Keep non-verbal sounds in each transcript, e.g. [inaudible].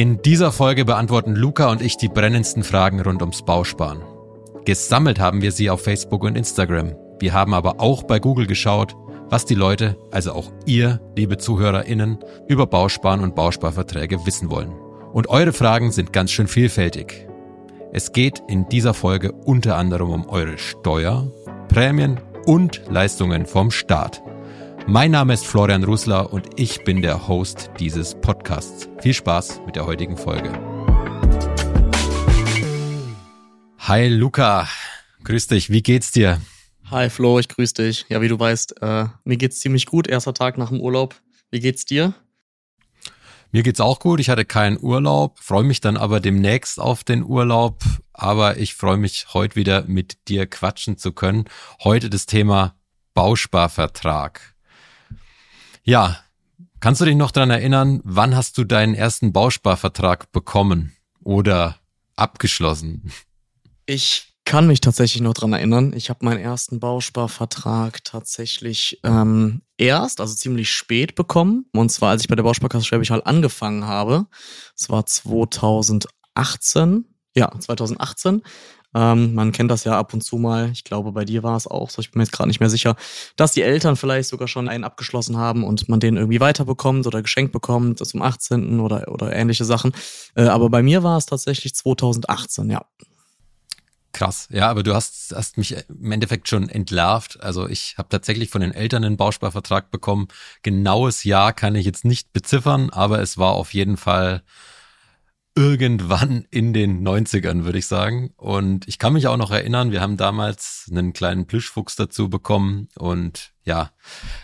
In dieser Folge beantworten Luca und ich die brennendsten Fragen rund ums Bausparen. Gesammelt haben wir sie auf Facebook und Instagram. Wir haben aber auch bei Google geschaut, was die Leute, also auch ihr, liebe ZuhörerInnen, über Bausparen und Bausparverträge wissen wollen. Und eure Fragen sind ganz schön vielfältig. Es geht in dieser Folge unter anderem um eure Steuer, Prämien und Leistungen vom Staat. Mein Name ist Florian Rusler und ich bin der Host dieses Podcasts. Viel Spaß mit der heutigen Folge. Hi Luca, grüß dich, wie geht's dir? Hi Flo, ich grüß dich. Ja, wie du weißt, äh, mir geht's ziemlich gut. Erster Tag nach dem Urlaub. Wie geht's dir? Mir geht's auch gut. Ich hatte keinen Urlaub, freue mich dann aber demnächst auf den Urlaub. Aber ich freue mich heute wieder mit dir quatschen zu können. Heute das Thema Bausparvertrag. Ja, kannst du dich noch dran erinnern, wann hast du deinen ersten Bausparvertrag bekommen oder abgeschlossen? Ich kann mich tatsächlich noch dran erinnern. Ich habe meinen ersten Bausparvertrag tatsächlich ähm, erst, also ziemlich spät bekommen. Und zwar, als ich bei der Bausparkasse Schwäbisch Hall angefangen habe. Es war 2018. Ja, 2018. Ähm, man kennt das ja ab und zu mal. Ich glaube, bei dir war es auch so. Ich bin mir jetzt gerade nicht mehr sicher, dass die Eltern vielleicht sogar schon einen abgeschlossen haben und man den irgendwie weiterbekommt oder geschenkt bekommt zum 18. oder, oder ähnliche Sachen. Äh, aber bei mir war es tatsächlich 2018, ja. Krass, ja, aber du hast, hast mich im Endeffekt schon entlarvt. Also ich habe tatsächlich von den Eltern einen Bausparvertrag bekommen. Genaues Jahr kann ich jetzt nicht beziffern, aber es war auf jeden Fall irgendwann in den 90ern, würde ich sagen. Und ich kann mich auch noch erinnern, wir haben damals einen kleinen Plüschfuchs dazu bekommen. Und ja,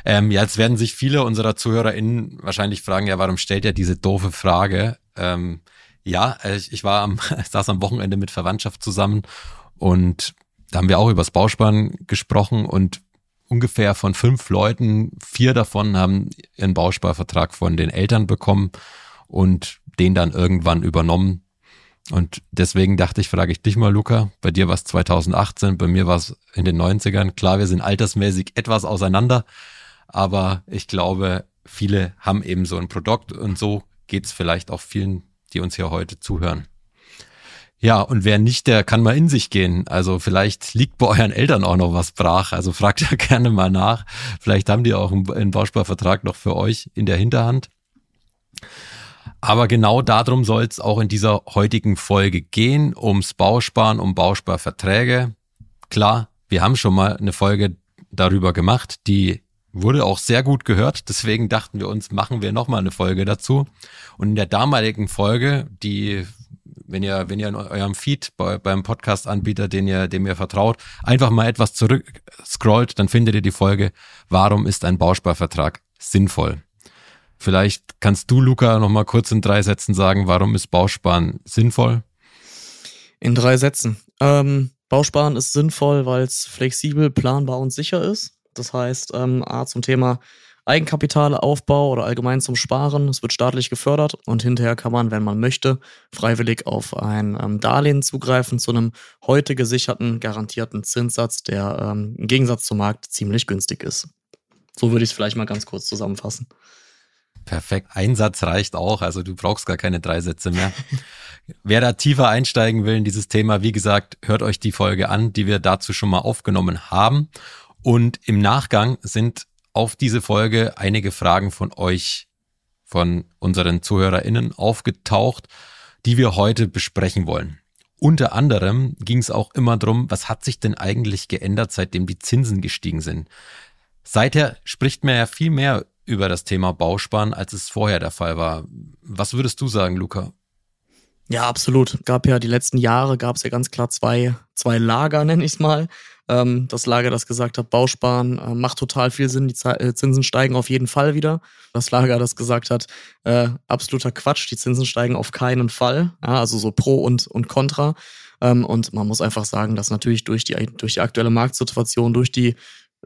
ähm, jetzt werden sich viele unserer ZuhörerInnen wahrscheinlich fragen, ja, warum stellt er diese doofe Frage? Ähm, ja, ich, ich war am, [laughs] saß am Wochenende mit Verwandtschaft zusammen und da haben wir auch übers Bausparen gesprochen und ungefähr von fünf Leuten, vier davon haben ihren Bausparvertrag von den Eltern bekommen und den dann irgendwann übernommen. Und deswegen dachte ich, frage ich dich mal, Luca, bei dir war es 2018, bei mir war es in den 90ern. Klar, wir sind altersmäßig etwas auseinander, aber ich glaube, viele haben eben so ein Produkt und so geht es vielleicht auch vielen, die uns hier heute zuhören. Ja, und wer nicht, der kann mal in sich gehen. Also vielleicht liegt bei euren Eltern auch noch was brach. Also fragt [laughs] ja gerne mal nach. Vielleicht haben die auch einen Bausparvertrag noch für euch in der Hinterhand. Aber genau darum soll es auch in dieser heutigen Folge gehen, ums Bausparen, um Bausparverträge. Klar, wir haben schon mal eine Folge darüber gemacht, die wurde auch sehr gut gehört. Deswegen dachten wir uns, machen wir nochmal eine Folge dazu. Und in der damaligen Folge, die wenn ihr, wenn ihr in eurem Feed bei, beim Podcast-Anbieter, den ihr, dem ihr vertraut, einfach mal etwas zurück scrollt, dann findet ihr die Folge, warum ist ein Bausparvertrag sinnvoll? Vielleicht kannst du, Luca, noch mal kurz in drei Sätzen sagen, warum ist Bausparen sinnvoll? In drei Sätzen. Ähm, Bausparen ist sinnvoll, weil es flexibel, planbar und sicher ist. Das heißt, ähm, A zum Thema Eigenkapitalaufbau oder allgemein zum Sparen. Es wird staatlich gefördert und hinterher kann man, wenn man möchte, freiwillig auf ein ähm, Darlehen zugreifen zu einem heute gesicherten, garantierten Zinssatz, der ähm, im Gegensatz zum Markt ziemlich günstig ist. So würde ich es vielleicht mal ganz kurz zusammenfassen. Perfekt. Ein Satz reicht auch. Also du brauchst gar keine drei Sätze mehr. [laughs] Wer da tiefer einsteigen will in dieses Thema, wie gesagt, hört euch die Folge an, die wir dazu schon mal aufgenommen haben. Und im Nachgang sind auf diese Folge einige Fragen von euch, von unseren ZuhörerInnen aufgetaucht, die wir heute besprechen wollen. Unter anderem ging es auch immer darum, was hat sich denn eigentlich geändert, seitdem die Zinsen gestiegen sind. Seither spricht man ja viel mehr über das Thema Bausparen, als es vorher der Fall war. Was würdest du sagen, Luca? Ja, absolut. Gab ja die letzten Jahre, gab es ja ganz klar zwei, zwei Lager, [laughs] nenne ich es mal. Ähm, das Lager, das gesagt hat, Bausparen äh, macht total viel Sinn, die Z äh, Zinsen steigen auf jeden Fall wieder. Das Lager, das gesagt hat, äh, absoluter Quatsch, die Zinsen steigen auf keinen Fall. Ja, also so Pro und, und Contra. Ähm, und man muss einfach sagen, dass natürlich durch die, durch die aktuelle Marktsituation, durch die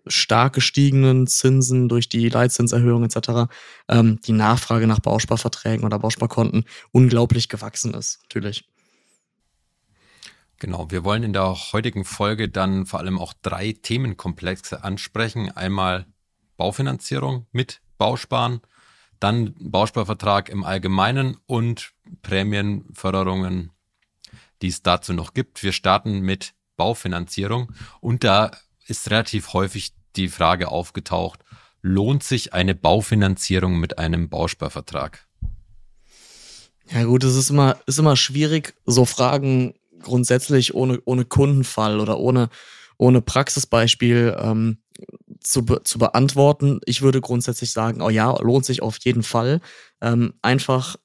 stark gestiegenen Zinsen, durch die Leitzinserhöhung etc., ähm, die Nachfrage nach Bausparverträgen oder Bausparkonten unglaublich gewachsen ist, natürlich. Genau, wir wollen in der heutigen Folge dann vor allem auch drei Themenkomplexe ansprechen. Einmal Baufinanzierung mit Bausparen, dann Bausparvertrag im Allgemeinen und Prämienförderungen, die es dazu noch gibt. Wir starten mit Baufinanzierung und da ist relativ häufig die Frage aufgetaucht, lohnt sich eine Baufinanzierung mit einem Bausparvertrag? Ja gut, es ist immer, ist immer schwierig, so Fragen grundsätzlich ohne, ohne Kundenfall oder ohne, ohne Praxisbeispiel ähm, zu, be zu beantworten. Ich würde grundsätzlich sagen, oh ja, lohnt sich auf jeden Fall. Ähm, einfach,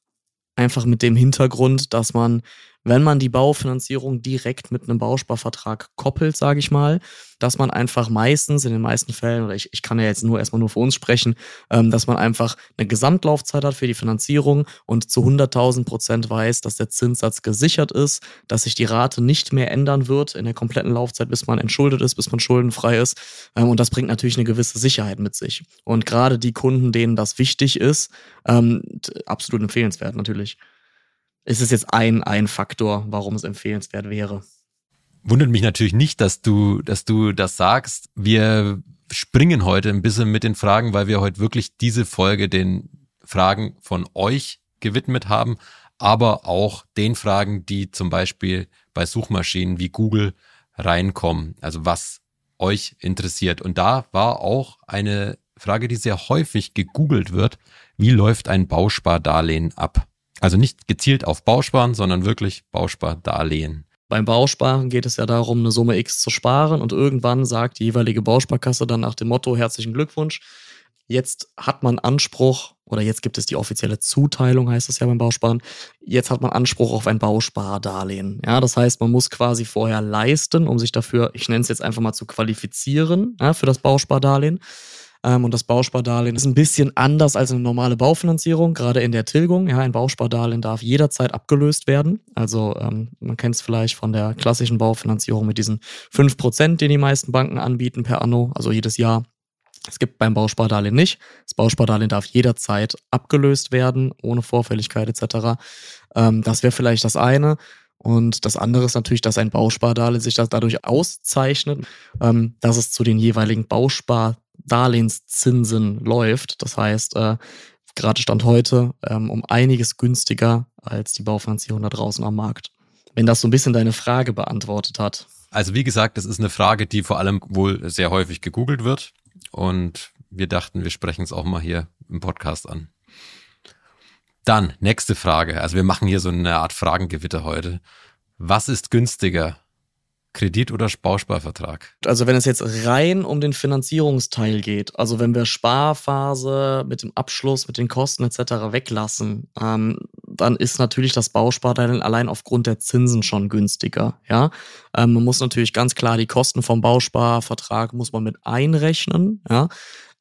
einfach mit dem Hintergrund, dass man wenn man die Baufinanzierung direkt mit einem Bausparvertrag koppelt, sage ich mal, dass man einfach meistens, in den meisten Fällen, oder ich, ich kann ja jetzt nur erstmal nur für uns sprechen, ähm, dass man einfach eine Gesamtlaufzeit hat für die Finanzierung und zu 100.000 Prozent weiß, dass der Zinssatz gesichert ist, dass sich die Rate nicht mehr ändern wird in der kompletten Laufzeit, bis man entschuldet ist, bis man schuldenfrei ist. Ähm, und das bringt natürlich eine gewisse Sicherheit mit sich. Und gerade die Kunden, denen das wichtig ist, ähm, absolut empfehlenswert natürlich ist es jetzt ein, ein Faktor, warum es empfehlenswert wäre. Wundert mich natürlich nicht, dass du, dass du das sagst. Wir springen heute ein bisschen mit den Fragen, weil wir heute wirklich diese Folge den Fragen von euch gewidmet haben, aber auch den Fragen, die zum Beispiel bei Suchmaschinen wie Google reinkommen. Also was euch interessiert. Und da war auch eine Frage, die sehr häufig gegoogelt wird. Wie läuft ein Bauspardarlehen ab? Also nicht gezielt auf Bausparen, sondern wirklich Bauspardarlehen. Beim Bausparen geht es ja darum, eine Summe X zu sparen und irgendwann sagt die jeweilige Bausparkasse dann nach dem Motto herzlichen Glückwunsch. Jetzt hat man Anspruch oder jetzt gibt es die offizielle Zuteilung, heißt es ja beim Bausparen. Jetzt hat man Anspruch auf ein Bauspardarlehen. Ja, das heißt, man muss quasi vorher leisten, um sich dafür, ich nenne es jetzt einfach mal zu qualifizieren, ja, für das Bauspardarlehen. Ähm, und das Bauspardarlehen ist ein bisschen anders als eine normale Baufinanzierung, gerade in der Tilgung. Ja, ein Bauspardarlehen darf jederzeit abgelöst werden. Also ähm, man kennt es vielleicht von der klassischen Baufinanzierung mit diesen 5%, die die meisten Banken anbieten per Anno, also jedes Jahr. Es gibt beim Bauspardarlehen nicht. Das Bauspardarlehen darf jederzeit abgelöst werden, ohne Vorfälligkeit etc. Ähm, das wäre vielleicht das eine. Und das andere ist natürlich, dass ein Bauspardarlehen sich dadurch auszeichnet, ähm, dass es zu den jeweiligen Bauspar Darlehenszinsen läuft. Das heißt, äh, gerade Stand heute ähm, um einiges günstiger als die Baufinanzierung da draußen am Markt. Wenn das so ein bisschen deine Frage beantwortet hat. Also wie gesagt, das ist eine Frage, die vor allem wohl sehr häufig gegoogelt wird. Und wir dachten, wir sprechen es auch mal hier im Podcast an. Dann, nächste Frage. Also wir machen hier so eine Art Fragengewitter heute. Was ist günstiger? Kredit- oder Bausparvertrag? Also wenn es jetzt rein um den Finanzierungsteil geht, also wenn wir Sparphase mit dem Abschluss, mit den Kosten etc. weglassen, ähm, dann ist natürlich das Bausparteil allein aufgrund der Zinsen schon günstiger. Ja, ähm, man muss natürlich ganz klar die Kosten vom Bausparvertrag muss man mit einrechnen. Ja,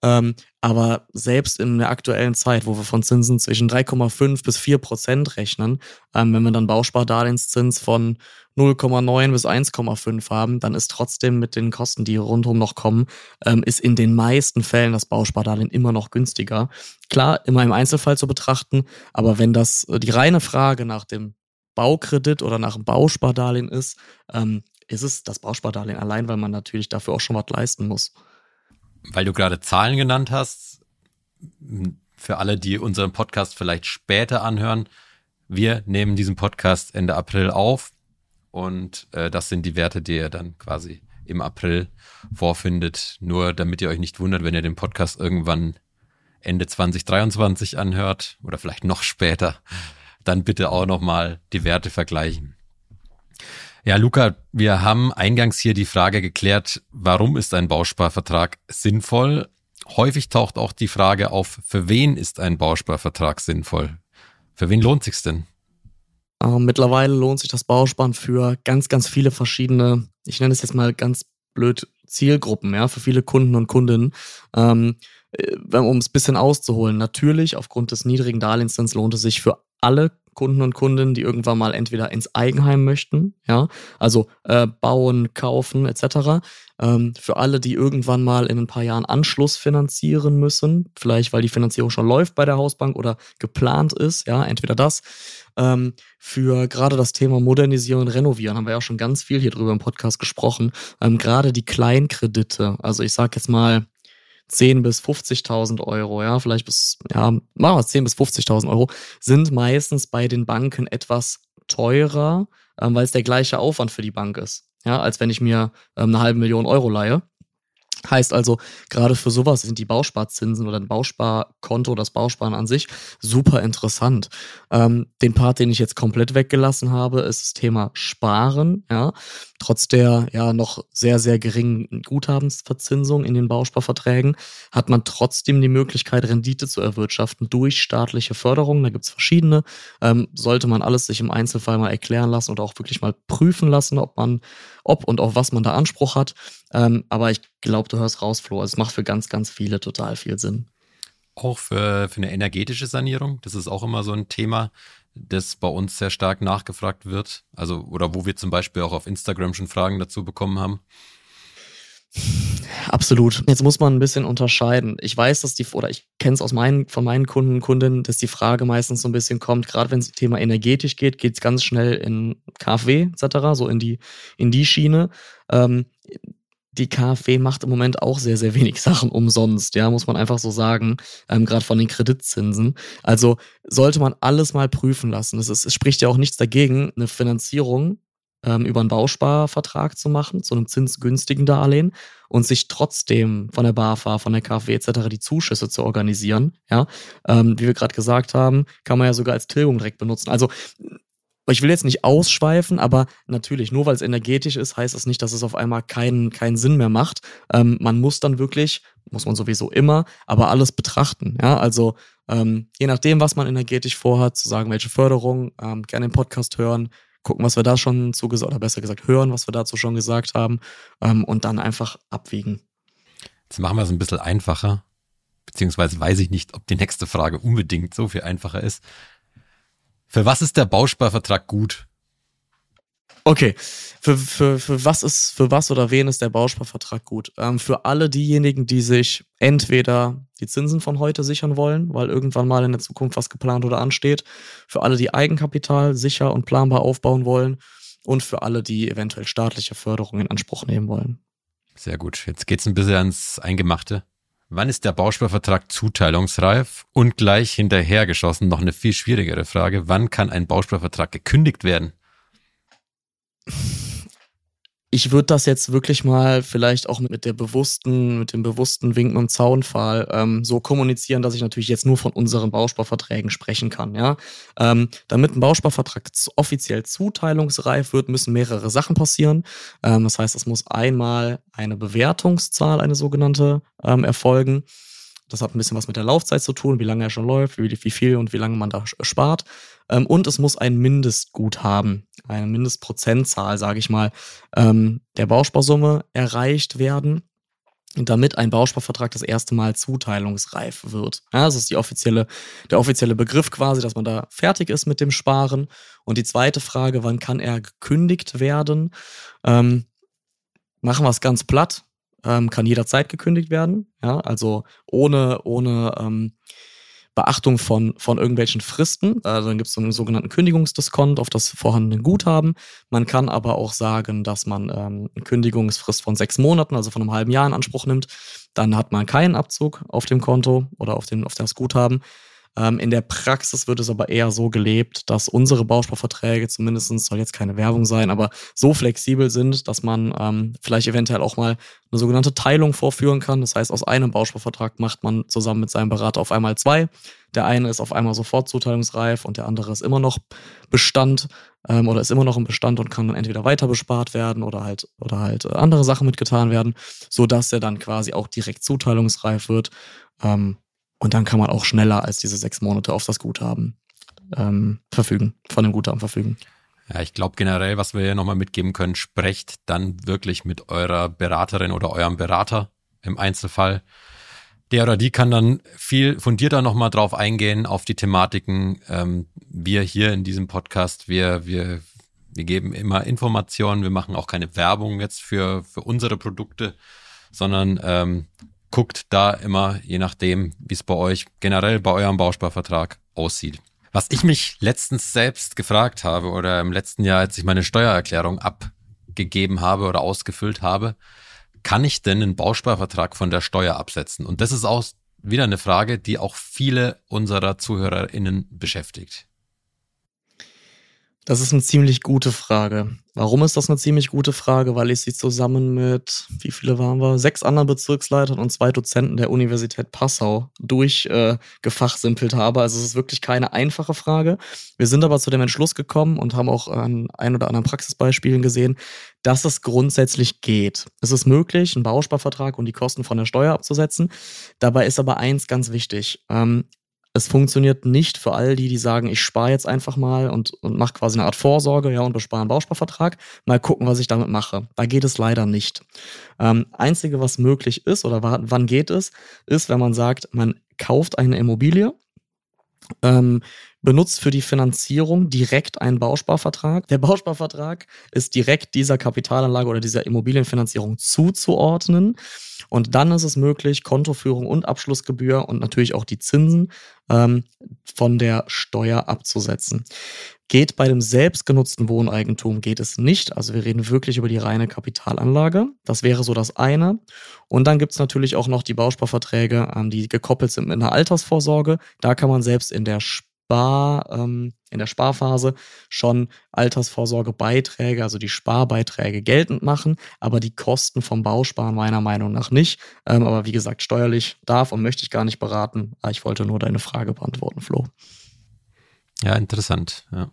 ähm, aber selbst in der aktuellen Zeit, wo wir von Zinsen zwischen 3,5 bis 4 Prozent rechnen, ähm, wenn wir dann Bauspardarlehenszins von 0,9 bis 1,5 haben, dann ist trotzdem mit den Kosten, die rundherum noch kommen, ähm, ist in den meisten Fällen das Bauspardarlehen immer noch günstiger. Klar, immer im Einzelfall zu betrachten, aber wenn das äh, die reine Frage nach dem Baukredit oder nach dem Bauspardarlehen ist, ähm, ist es das Bauspardarlehen allein, weil man natürlich dafür auch schon was leisten muss. Weil du gerade Zahlen genannt hast, für alle, die unseren Podcast vielleicht später anhören, wir nehmen diesen Podcast Ende April auf. Und äh, das sind die Werte, die ihr dann quasi im April vorfindet. Nur damit ihr euch nicht wundert, wenn ihr den Podcast irgendwann Ende 2023 anhört oder vielleicht noch später, dann bitte auch nochmal die Werte vergleichen. Ja, Luca, wir haben eingangs hier die Frage geklärt, warum ist ein Bausparvertrag sinnvoll? Häufig taucht auch die Frage auf, für wen ist ein Bausparvertrag sinnvoll? Für wen lohnt sich's denn? Äh, mittlerweile lohnt sich das Bausparen für ganz, ganz viele verschiedene, ich nenne es jetzt mal ganz blöd, Zielgruppen, ja, für viele Kunden und Kundinnen. Ähm, äh, um es ein bisschen auszuholen, natürlich aufgrund des niedrigen Darlehenszins lohnt es sich für alle Kunden und Kundinnen, die irgendwann mal entweder ins Eigenheim möchten, ja, also äh, bauen, kaufen etc. Ähm, für alle, die irgendwann mal in ein paar Jahren Anschluss finanzieren müssen, vielleicht weil die Finanzierung schon läuft bei der Hausbank oder geplant ist, ja, entweder das. Ähm, für gerade das Thema Modernisieren und Renovieren haben wir ja auch schon ganz viel hier drüber im Podcast gesprochen. Ähm, gerade die Kleinkredite, also ich sage jetzt mal 10 bis 50.000 Euro, ja, vielleicht bis, ja, machen wir es 10 bis 50.000 Euro, sind meistens bei den Banken etwas teurer, ähm, weil es der gleiche Aufwand für die Bank ist, ja, als wenn ich mir ähm, eine halbe Million Euro leihe. Heißt also, gerade für sowas sind die Bausparzinsen oder ein Bausparkonto, das Bausparen an sich, super interessant. Ähm, den Part, den ich jetzt komplett weggelassen habe, ist das Thema Sparen. Ja, trotz der ja noch sehr, sehr geringen Guthabensverzinsung in den Bausparverträgen hat man trotzdem die Möglichkeit, Rendite zu erwirtschaften durch staatliche Förderung. Da gibt's verschiedene. Ähm, sollte man alles sich im Einzelfall mal erklären lassen oder auch wirklich mal prüfen lassen, ob man, ob und auf was man da Anspruch hat. Ähm, aber ich glaube, du hörst raus, Flo. Es macht für ganz, ganz viele total viel Sinn. Auch für, für eine energetische Sanierung. Das ist auch immer so ein Thema, das bei uns sehr stark nachgefragt wird. Also, oder wo wir zum Beispiel auch auf Instagram schon Fragen dazu bekommen haben. Absolut. Jetzt muss man ein bisschen unterscheiden. Ich weiß, dass die, oder ich kenne es aus meinen, von meinen Kunden und Kundinnen, dass die Frage meistens so ein bisschen kommt, gerade wenn es Thema energetisch geht, geht es ganz schnell in KfW etc., so in die, in die Schiene. Ähm, die KfW macht im Moment auch sehr, sehr wenig Sachen umsonst, ja, muss man einfach so sagen, ähm, gerade von den Kreditzinsen. Also sollte man alles mal prüfen lassen. Es, ist, es spricht ja auch nichts dagegen, eine Finanzierung ähm, über einen Bausparvertrag zu machen, zu einem zinsgünstigen Darlehen und sich trotzdem von der BAFA, von der KfW etc. die Zuschüsse zu organisieren. Ja, ähm, wie wir gerade gesagt haben, kann man ja sogar als Tilgung direkt benutzen. Also ich will jetzt nicht ausschweifen, aber natürlich, nur weil es energetisch ist, heißt das nicht, dass es auf einmal keinen, keinen Sinn mehr macht. Ähm, man muss dann wirklich, muss man sowieso immer, aber alles betrachten. Ja, also ähm, je nachdem, was man energetisch vorhat, zu sagen, welche Förderung, ähm, gerne den Podcast hören, gucken, was wir da schon zugesagt, oder besser gesagt, hören, was wir dazu schon gesagt haben, ähm, und dann einfach abwiegen. Jetzt machen wir es ein bisschen einfacher, beziehungsweise weiß ich nicht, ob die nächste Frage unbedingt so viel einfacher ist. Für was ist der Bausparvertrag gut? Okay, für, für, für was ist, für was oder wen ist der Bausparvertrag gut? Ähm, für alle diejenigen, die sich entweder die Zinsen von heute sichern wollen, weil irgendwann mal in der Zukunft was geplant oder ansteht, für alle, die Eigenkapital sicher und planbar aufbauen wollen und für alle, die eventuell staatliche Förderung in Anspruch nehmen wollen. Sehr gut. Jetzt geht's ein bisschen ans Eingemachte. Wann ist der Bausparvertrag zuteilungsreif? Und gleich hinterhergeschossen noch eine viel schwierigere Frage. Wann kann ein Bausparvertrag gekündigt werden? Ich würde das jetzt wirklich mal vielleicht auch mit der bewussten, mit dem bewussten Winken und Zaunpfahl ähm, so kommunizieren, dass ich natürlich jetzt nur von unseren Bausparverträgen sprechen kann. Ja, ähm, damit ein Bausparvertrag offiziell zuteilungsreif wird, müssen mehrere Sachen passieren. Ähm, das heißt, es muss einmal eine Bewertungszahl, eine sogenannte, ähm, erfolgen. Das hat ein bisschen was mit der Laufzeit zu tun, wie lange er schon läuft, wie, wie viel und wie lange man da spart. Ähm, und es muss ein Mindestguthaben, eine Mindestprozentzahl, sage ich mal, ähm, der Bausparsumme erreicht werden damit ein Bausparvertrag das erste Mal zuteilungsreif wird. Ja, das ist die offizielle, der offizielle Begriff quasi, dass man da fertig ist mit dem Sparen. Und die zweite Frage, wann kann er gekündigt werden? Ähm, machen wir es ganz platt, ähm, kann jederzeit gekündigt werden. Ja, also ohne, ohne ähm, Beachtung von, von irgendwelchen Fristen. Also dann gibt es so einen sogenannten Kündigungsdiskont auf das vorhandene Guthaben. Man kann aber auch sagen, dass man ähm, eine Kündigungsfrist von sechs Monaten, also von einem halben Jahr in Anspruch nimmt. Dann hat man keinen Abzug auf dem Konto oder auf, den, auf das Guthaben. Ähm, in der Praxis wird es aber eher so gelebt, dass unsere Bausparverträge zumindest soll jetzt keine Werbung sein, aber so flexibel sind, dass man ähm, vielleicht eventuell auch mal eine sogenannte Teilung vorführen kann. Das heißt, aus einem Bausparvertrag macht man zusammen mit seinem Berater auf einmal zwei. Der eine ist auf einmal sofort zuteilungsreif und der andere ist immer noch Bestand ähm, oder ist immer noch im Bestand und kann dann entweder weiter bespart werden oder halt oder halt äh, andere Sachen mitgetan werden, so dass er dann quasi auch direkt zuteilungsreif wird. Ähm, und dann kann man auch schneller als diese sechs Monate auf das Guthaben ähm, verfügen, von dem Guthaben verfügen. Ja, ich glaube generell, was wir hier nochmal mitgeben können, sprecht dann wirklich mit eurer Beraterin oder eurem Berater im Einzelfall. Der oder die kann dann viel fundierter nochmal drauf eingehen, auf die Thematiken. Ähm, wir hier in diesem Podcast, wir, wir, wir geben immer Informationen, wir machen auch keine Werbung jetzt für, für unsere Produkte, sondern ähm, guckt da immer, je nachdem, wie es bei euch generell bei eurem Bausparvertrag aussieht. Was ich mich letztens selbst gefragt habe oder im letzten Jahr, als ich meine Steuererklärung abgegeben habe oder ausgefüllt habe, kann ich denn einen Bausparvertrag von der Steuer absetzen? Und das ist auch wieder eine Frage, die auch viele unserer ZuhörerInnen beschäftigt. Das ist eine ziemlich gute Frage. Warum ist das eine ziemlich gute Frage? Weil ich sie zusammen mit, wie viele waren wir? Sechs anderen Bezirksleitern und zwei Dozenten der Universität Passau durchgefachsimpelt äh, habe. Also es ist wirklich keine einfache Frage. Wir sind aber zu dem Entschluss gekommen und haben auch an ein oder anderen Praxisbeispielen gesehen, dass es grundsätzlich geht. Es ist möglich, einen Bausparvertrag und die Kosten von der Steuer abzusetzen. Dabei ist aber eins ganz wichtig. Ähm, es funktioniert nicht für all die, die sagen, ich spare jetzt einfach mal und, und mache quasi eine Art Vorsorge, ja, und bespare einen Bausparvertrag. Mal gucken, was ich damit mache. Da geht es leider nicht. Ähm, einzige, was möglich ist oder wann geht es, ist, wenn man sagt, man kauft eine Immobilie, ähm, benutzt für die Finanzierung direkt einen Bausparvertrag. Der Bausparvertrag ist direkt dieser Kapitalanlage oder dieser Immobilienfinanzierung zuzuordnen. Und dann ist es möglich, Kontoführung und Abschlussgebühr und natürlich auch die Zinsen ähm, von der Steuer abzusetzen. Geht bei dem selbstgenutzten Wohneigentum geht es nicht. Also wir reden wirklich über die reine Kapitalanlage. Das wäre so das eine. Und dann gibt es natürlich auch noch die Bausparverträge, ähm, die gekoppelt sind mit einer Altersvorsorge. Da kann man selbst in der Spar, ähm, in der Sparphase schon Altersvorsorgebeiträge, also die Sparbeiträge geltend machen, aber die Kosten vom Bausparen meiner Meinung nach nicht. Ähm, aber wie gesagt, steuerlich darf und möchte ich gar nicht beraten. Ah, ich wollte nur deine Frage beantworten, Flo. Ja, interessant. Ja.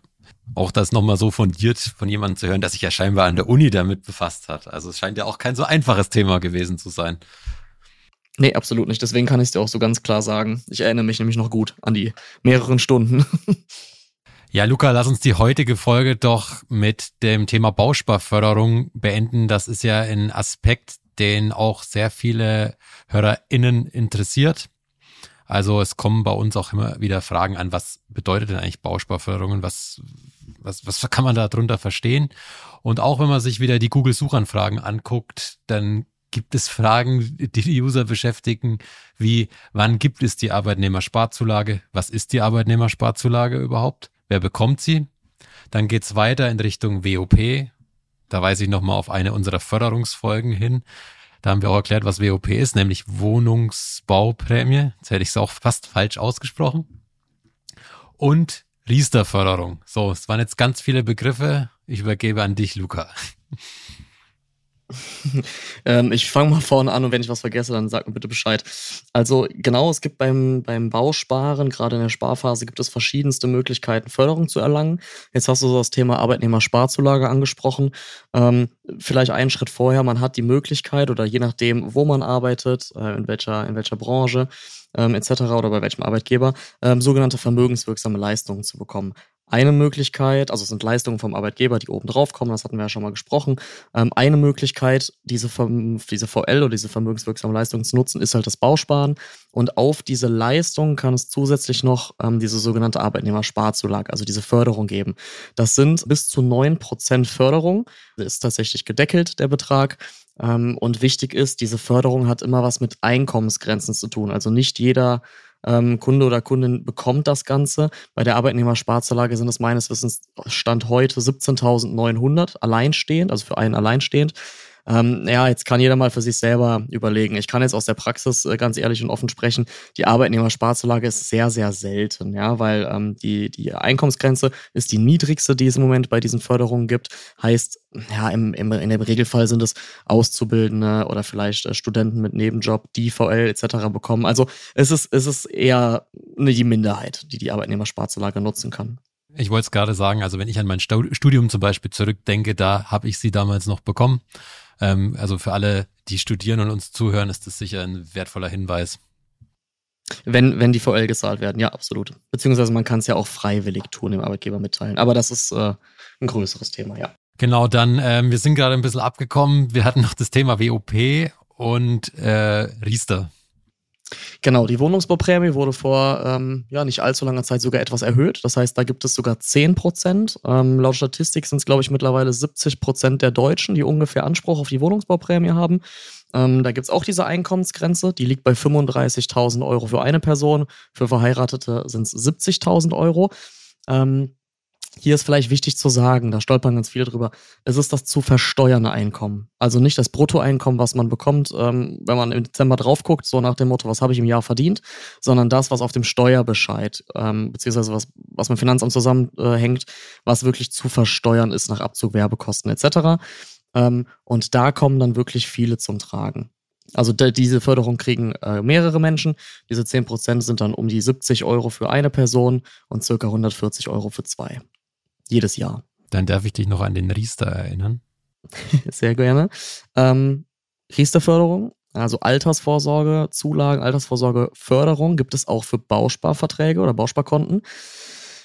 Auch das nochmal so fundiert von jemandem zu hören, der sich ja scheinbar an der Uni damit befasst hat. Also es scheint ja auch kein so einfaches Thema gewesen zu sein. Nee, absolut nicht. Deswegen kann ich es dir auch so ganz klar sagen. Ich erinnere mich nämlich noch gut an die mehreren Stunden. [laughs] Ja, Luca, lass uns die heutige Folge doch mit dem Thema Bausparförderung beenden. Das ist ja ein Aspekt, den auch sehr viele HörerInnen interessiert. Also es kommen bei uns auch immer wieder Fragen an, was bedeutet denn eigentlich Bausparförderung was, was, was kann man da drunter verstehen? Und auch wenn man sich wieder die Google-Suchanfragen anguckt, dann gibt es Fragen, die die User beschäftigen, wie wann gibt es die Arbeitnehmersparzulage? Was ist die Arbeitnehmersparzulage überhaupt? Wer bekommt sie? Dann geht's weiter in Richtung WOP. Da weise ich nochmal auf eine unserer Förderungsfolgen hin. Da haben wir auch erklärt, was WOP ist, nämlich Wohnungsbauprämie. Jetzt hätte ich es auch fast falsch ausgesprochen. Und Riester-Förderung. So, es waren jetzt ganz viele Begriffe. Ich übergebe an dich, Luca. Ähm, ich fange mal vorne an und wenn ich was vergesse, dann sag mir bitte Bescheid. Also genau, es gibt beim, beim Bausparen, gerade in der Sparphase, gibt es verschiedenste Möglichkeiten, Förderung zu erlangen. Jetzt hast du so das Thema Arbeitnehmersparzulage angesprochen. Ähm, vielleicht einen Schritt vorher, man hat die Möglichkeit oder je nachdem, wo man arbeitet, äh, in, welcher, in welcher Branche, ähm, etc. oder bei welchem Arbeitgeber, ähm, sogenannte vermögenswirksame Leistungen zu bekommen eine Möglichkeit, also es sind Leistungen vom Arbeitgeber, die oben drauf kommen, das hatten wir ja schon mal gesprochen. Ähm, eine Möglichkeit, diese, diese VL oder diese vermögenswirksame Leistung zu nutzen, ist halt das Bausparen. Und auf diese Leistung kann es zusätzlich noch ähm, diese sogenannte Arbeitnehmersparzulage, also diese Förderung geben. Das sind bis zu neun Prozent Förderung. Das ist tatsächlich gedeckelt, der Betrag. Ähm, und wichtig ist, diese Förderung hat immer was mit Einkommensgrenzen zu tun. Also nicht jeder ähm, Kunde oder Kundin bekommt das Ganze. Bei der Arbeitnehmersparzulage sind es meines Wissens Stand heute 17.900 alleinstehend, also für einen alleinstehend. Ähm, ja, jetzt kann jeder mal für sich selber überlegen. Ich kann jetzt aus der Praxis äh, ganz ehrlich und offen sprechen. Die Arbeitnehmersparzulage ist sehr, sehr selten, ja, weil ähm, die, die Einkommensgrenze ist die niedrigste, die es im Moment bei diesen Förderungen gibt. Heißt, ja, im, im, in dem Regelfall sind es Auszubildende oder vielleicht äh, Studenten mit Nebenjob, die VL etc. bekommen. Also es ist, es ist eher eine, die Minderheit, die die Arbeitnehmersparzulage nutzen kann. Ich wollte es gerade sagen, also wenn ich an mein Studium zum Beispiel zurückdenke, da habe ich sie damals noch bekommen. Ähm, also für alle, die studieren und uns zuhören, ist das sicher ein wertvoller Hinweis. Wenn, wenn die VL gezahlt werden, ja, absolut. Beziehungsweise man kann es ja auch freiwillig tun, dem Arbeitgeber mitteilen. Aber das ist äh, ein größeres Thema, ja. Genau, dann, ähm, wir sind gerade ein bisschen abgekommen. Wir hatten noch das Thema WOP und äh, Riester. Genau, die Wohnungsbauprämie wurde vor ähm, ja, nicht allzu langer Zeit sogar etwas erhöht. Das heißt, da gibt es sogar 10 Prozent. Ähm, laut Statistik sind es, glaube ich, mittlerweile 70 Prozent der Deutschen, die ungefähr Anspruch auf die Wohnungsbauprämie haben. Ähm, da gibt es auch diese Einkommensgrenze, die liegt bei 35.000 Euro für eine Person. Für Verheiratete sind es 70.000 Euro. Ähm, Hier ist vielleicht wichtig zu sagen, da stolpern ganz viele drüber, es ist das zu versteuernde Einkommen. Also nicht das Bruttoeinkommen, was man bekommt, ähm, wenn man im Dezember drauf guckt, so nach dem Motto, was habe ich im Jahr verdient, sondern das, was auf dem Steuerbescheid, ähm, beziehungsweise was, was mit Finanzamt zusammenhängt, was wirklich zu versteuern ist nach Abzug Werbekosten etc. Ähm, und da kommen dann wirklich viele zum Tragen. Also diese Förderung kriegen äh, mehrere Menschen. Diese 10% sind dann um die 70 Euro für eine Person und circa 140 Euro für zwei. Jedes Jahr. Dann darf ich dich noch an den Riester erinnern. [laughs] Sehr gerne. Ähm, Riester-Förderung, also Altersvorsorge, Zulagen, Altersvorsorge, Förderung gibt es auch für Bausparverträge oder Bausparkonten.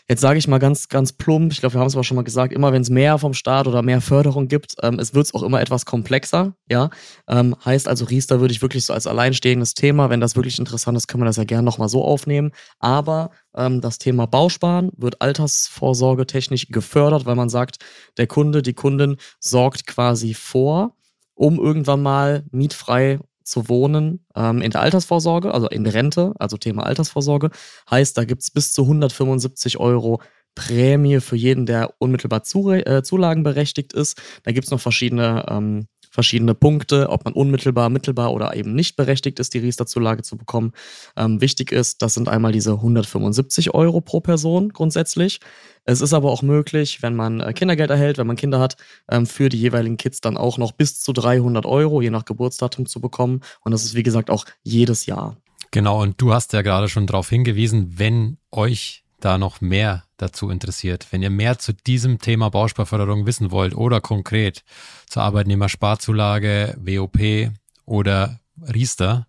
Jetzt sage ich mal ganz, ganz plump, ich glaube, wir haben es aber schon mal gesagt, immer wenn es mehr vom Staat oder mehr Förderung gibt, ähm, es wird es auch immer etwas komplexer, ja. Ähm, heißt also, Riester würde ich wirklich so als alleinstehendes Thema, wenn das wirklich interessant ist, können wir das ja gerne nochmal so aufnehmen. Aber ähm, das Thema Bausparen wird altersvorsorge technisch gefördert, weil man sagt, der Kunde, die Kundin sorgt quasi vor, um irgendwann mal mietfrei zu wohnen ähm, in der Altersvorsorge, also in Rente, also Thema Altersvorsorge. Heißt, da gibt's bis zu 175 Euro Prämie für jeden, der unmittelbar zu, äh, zulagenberechtigt ist. Da gibt's noch verschiedene ähm, verschiedene Punkte, ob man unmittelbar, mittelbar oder eben nicht berechtigt ist, die Riester-Zulage zu bekommen. Ähm, wichtig ist, das sind einmal diese 175 Euro pro Person grundsätzlich. Es ist aber auch möglich, wenn man äh, Kindergeld erhält, wenn man Kinder hat, ähm, für die jeweiligen Kids dann auch noch bis zu 300 Euro, je nach Geburtsdatum zu bekommen. Und das ist, wie gesagt, auch jedes Jahr. Genau, und du hast ja gerade schon darauf hingewiesen, wenn euch da noch mehr dazu interessiert, wenn ihr mehr zu diesem Thema Bausparförderung wissen wollt oder konkret zur Arbeitnehmersparzulage, WOP oder Riester,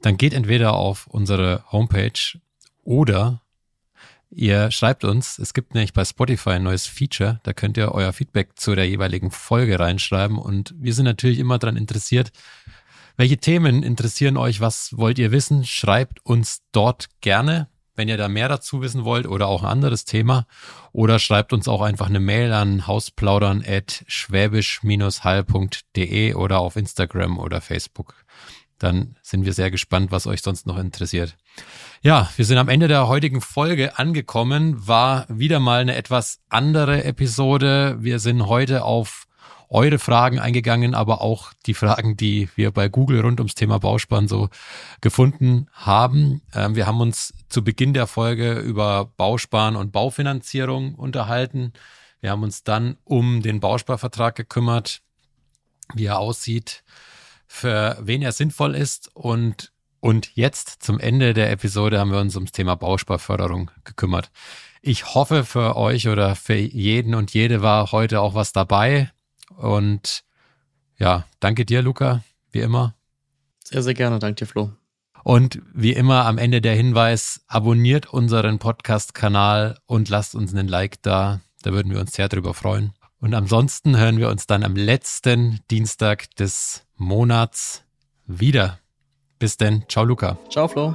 dann geht entweder auf unsere Homepage oder ihr schreibt uns. Es gibt nämlich bei Spotify ein neues Feature, da könnt ihr euer Feedback zu der jeweiligen Folge reinschreiben und wir sind natürlich immer daran interessiert, welche Themen interessieren euch, was wollt ihr wissen? Schreibt uns dort gerne wenn ihr da mehr dazu wissen wollt oder auch ein anderes Thema. Oder schreibt uns auch einfach eine Mail an hausplaudern.schwäbisch-hall.de oder auf Instagram oder Facebook. Dann sind wir sehr gespannt, was euch sonst noch interessiert. Ja, wir sind am Ende der heutigen Folge angekommen. War wieder mal eine etwas andere Episode. Wir sind heute auf eure Fragen eingegangen, aber auch die Fragen, die wir bei Google rund ums Thema Bausparen so gefunden haben. Ähm, wir haben uns zu Beginn der Folge über Bausparen und Baufinanzierung unterhalten. Wir haben uns dann um den Bausparvertrag gekümmert, wie er aussieht, für wen er sinnvoll ist und und jetzt zum Ende der Episode haben wir uns ums Thema Bausparförderung gekümmert. Ich hoffe für euch oder für jeden und jede war heute auch was dabei. Und ja, danke dir, Luca, wie immer. Sehr, sehr gerne. Danke dir, Flo. Und wie immer am Ende der Hinweis, abonniert unseren Podcast-Kanal und lasst uns einen Like da. Da würden wir uns sehr drüber freuen. Und ansonsten hören wir uns dann am letzten Dienstag des Monats wieder. Bis denn. Ciao, Luca. Ciao, Flo.